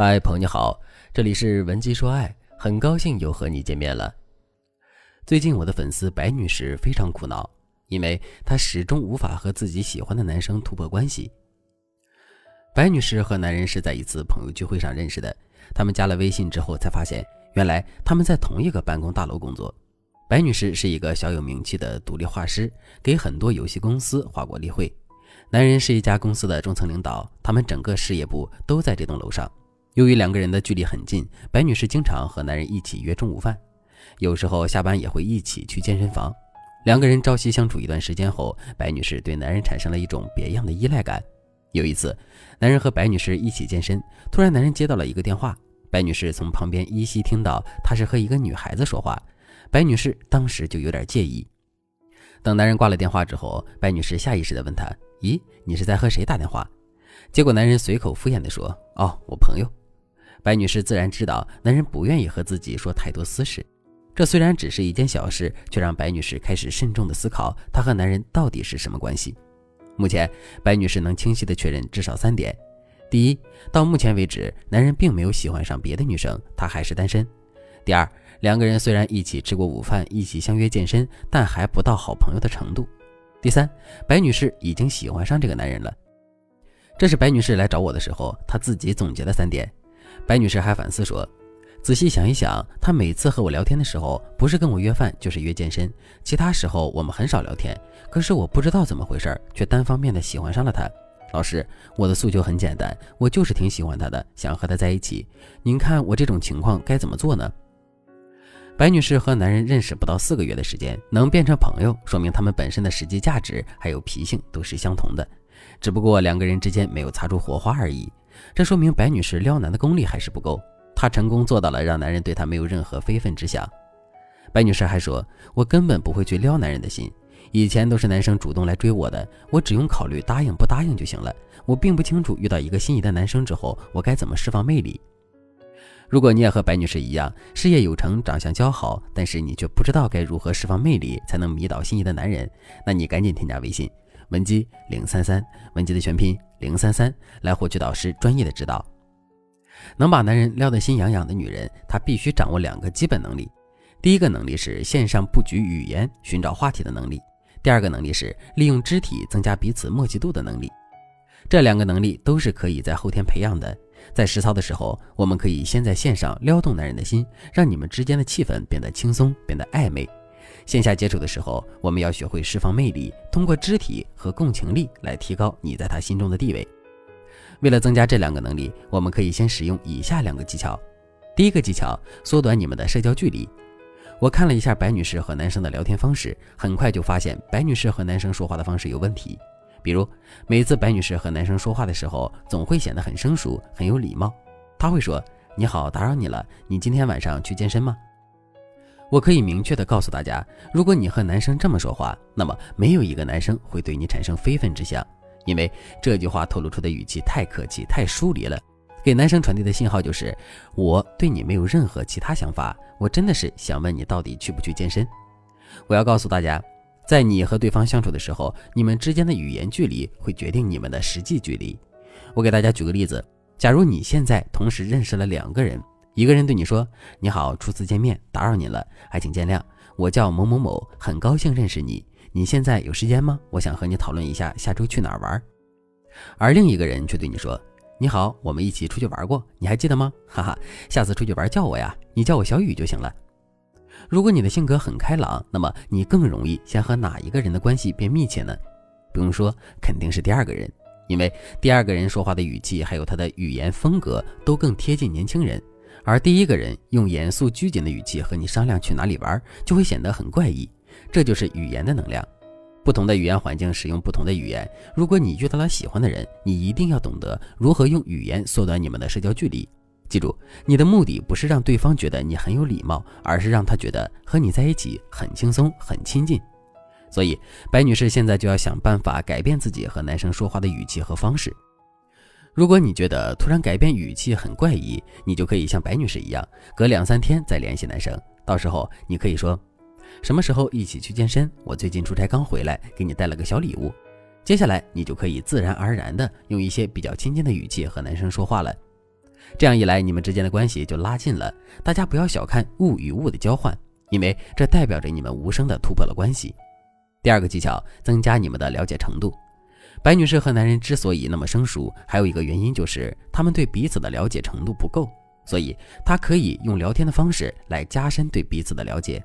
嗨，朋友你好，这里是文姬说爱，很高兴又和你见面了。最近我的粉丝白女士非常苦恼，因为她始终无法和自己喜欢的男生突破关系。白女士和男人是在一次朋友聚会上认识的，他们加了微信之后才发现，原来他们在同一个办公大楼工作。白女士是一个小有名气的独立画师，给很多游戏公司画过例会。男人是一家公司的中层领导，他们整个事业部都在这栋楼上。由于两个人的距离很近，白女士经常和男人一起约中午饭，有时候下班也会一起去健身房。两个人朝夕相处一段时间后，白女士对男人产生了一种别样的依赖感。有一次，男人和白女士一起健身，突然男人接到了一个电话，白女士从旁边依稀听到他是和一个女孩子说话，白女士当时就有点介意。等男人挂了电话之后，白女士下意识地问他：“咦，你是在和谁打电话？”结果男人随口敷衍地说：“哦，我朋友。”白女士自然知道男人不愿意和自己说太多私事，这虽然只是一件小事，却让白女士开始慎重的思考她和男人到底是什么关系。目前，白女士能清晰的确认至少三点：第一，到目前为止，男人并没有喜欢上别的女生，他还是单身；第二，两个人虽然一起吃过午饭，一起相约健身，但还不到好朋友的程度；第三，白女士已经喜欢上这个男人了。这是白女士来找我的时候，她自己总结的三点。白女士还反思说：“仔细想一想，她每次和我聊天的时候，不是跟我约饭，就是约健身，其他时候我们很少聊天。可是我不知道怎么回事，却单方面的喜欢上了他。老师，我的诉求很简单，我就是挺喜欢他的，想和他在一起。您看我这种情况该怎么做呢？”白女士和男人认识不到四个月的时间，能变成朋友，说明他们本身的实际价值还有脾性都是相同的，只不过两个人之间没有擦出火花而已。这说明白女士撩男的功力还是不够，她成功做到了让男人对她没有任何非分之想。白女士还说：“我根本不会去撩男人的心，以前都是男生主动来追我的，我只用考虑答应不答应就行了。我并不清楚遇到一个心仪的男生之后，我该怎么释放魅力。如果你也和白女士一样，事业有成，长相姣好，但是你却不知道该如何释放魅力才能迷倒心仪的男人，那你赶紧添加微信。”文姬零三三，文姬的全拼零三三，来获取导师专业的指导。能把男人撩得心痒痒的女人，她必须掌握两个基本能力。第一个能力是线上布局语言、寻找话题的能力；第二个能力是利用肢体增加彼此默契度的能力。这两个能力都是可以在后天培养的。在实操的时候，我们可以先在线上撩动男人的心，让你们之间的气氛变得轻松，变得暧昧。线下接触的时候，我们要学会释放魅力，通过肢体和共情力来提高你在他心中的地位。为了增加这两个能力，我们可以先使用以下两个技巧。第一个技巧，缩短你们的社交距离。我看了一下白女士和男生的聊天方式，很快就发现白女士和男生说话的方式有问题。比如，每次白女士和男生说话的时候，总会显得很生疏，很有礼貌。她会说：“你好，打扰你了，你今天晚上去健身吗？”我可以明确的告诉大家，如果你和男生这么说话，那么没有一个男生会对你产生非分之想，因为这句话透露出的语气太客气、太疏离了，给男生传递的信号就是我对你没有任何其他想法，我真的是想问你到底去不去健身。我要告诉大家，在你和对方相处的时候，你们之间的语言距离会决定你们的实际距离。我给大家举个例子，假如你现在同时认识了两个人。一个人对你说：“你好，初次见面，打扰你了，还请见谅。我叫某某某，很高兴认识你。你现在有时间吗？我想和你讨论一下下周去哪儿玩。”而另一个人却对你说：“你好，我们一起出去玩过，你还记得吗？哈哈，下次出去玩叫我呀，你叫我小雨就行了。”如果你的性格很开朗，那么你更容易先和哪一个人的关系变密切呢？不用说，肯定是第二个人，因为第二个人说话的语气还有他的语言风格都更贴近年轻人。而第一个人用严肃拘谨的语气和你商量去哪里玩，就会显得很怪异。这就是语言的能量。不同的语言环境使用不同的语言。如果你遇到了喜欢的人，你一定要懂得如何用语言缩短你们的社交距离。记住，你的目的不是让对方觉得你很有礼貌，而是让他觉得和你在一起很轻松、很亲近。所以，白女士现在就要想办法改变自己和男生说话的语气和方式。如果你觉得突然改变语气很怪异，你就可以像白女士一样，隔两三天再联系男生。到时候你可以说，什么时候一起去健身？我最近出差刚回来，给你带了个小礼物。接下来你就可以自然而然的用一些比较亲近的语气和男生说话了。这样一来，你们之间的关系就拉近了。大家不要小看物与物的交换，因为这代表着你们无声的突破了关系。第二个技巧，增加你们的了解程度。白女士和男人之所以那么生疏，还有一个原因就是他们对彼此的了解程度不够，所以她可以用聊天的方式来加深对彼此的了解。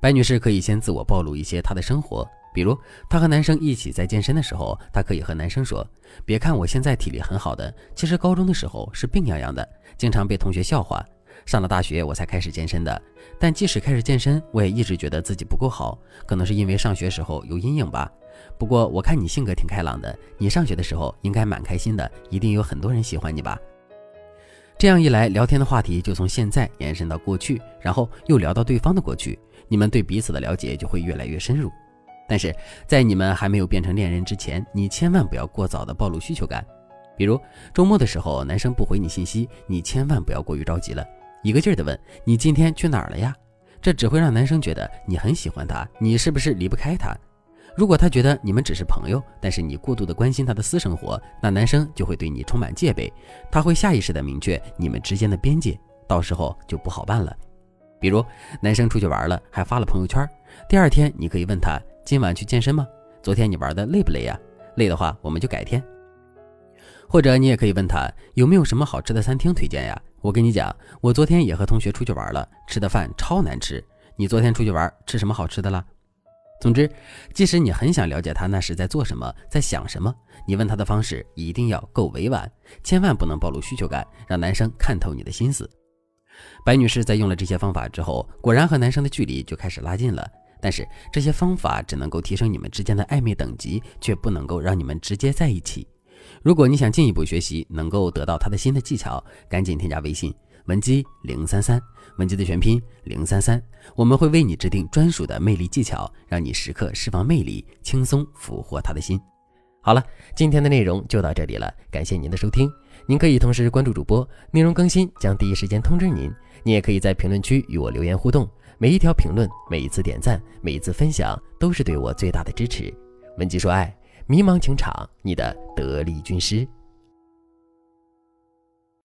白女士可以先自我暴露一些她的生活，比如她和男生一起在健身的时候，她可以和男生说：“别看我现在体力很好的，其实高中的时候是病怏怏的，经常被同学笑话。上了大学我才开始健身的，但即使开始健身，我也一直觉得自己不够好，可能是因为上学时候有阴影吧。不过我看你性格挺开朗的，你上学的时候应该蛮开心的，一定有很多人喜欢你吧。”这样一来，聊天的话题就从现在延伸到过去，然后又聊到对方的过去。你们对彼此的了解就会越来越深入，但是在你们还没有变成恋人之前，你千万不要过早的暴露需求感。比如周末的时候，男生不回你信息，你千万不要过于着急了，一个劲儿的问你今天去哪儿了呀？这只会让男生觉得你很喜欢他，你是不是离不开他？如果他觉得你们只是朋友，但是你过度的关心他的私生活，那男生就会对你充满戒备，他会下意识的明确你们之间的边界，到时候就不好办了。比如男生出去玩了，还发了朋友圈。第二天你可以问他今晚去健身吗？昨天你玩的累不累呀？累的话我们就改天。或者你也可以问他有没有什么好吃的餐厅推荐呀？我跟你讲，我昨天也和同学出去玩了，吃的饭超难吃。你昨天出去玩吃什么好吃的了？总之，即使你很想了解他那是在做什么，在想什么，你问他的方式一定要够委婉，千万不能暴露需求感，让男生看透你的心思。白女士在用了这些方法之后，果然和男生的距离就开始拉近了。但是这些方法只能够提升你们之间的暧昧等级，却不能够让你们直接在一起。如果你想进一步学习，能够得到他的新的技巧，赶紧添加微信文姬零三三，文姬的全拼零三三，我们会为你制定专属的魅力技巧，让你时刻释放魅力，轻松俘获他的心。好了，今天的内容就到这里了，感谢您的收听。您可以同时关注主播，内容更新将第一时间通知您。您也可以在评论区与我留言互动，每一条评论、每一次点赞、每一次分享，都是对我最大的支持。文姬说爱，迷茫情场，你的得力军师。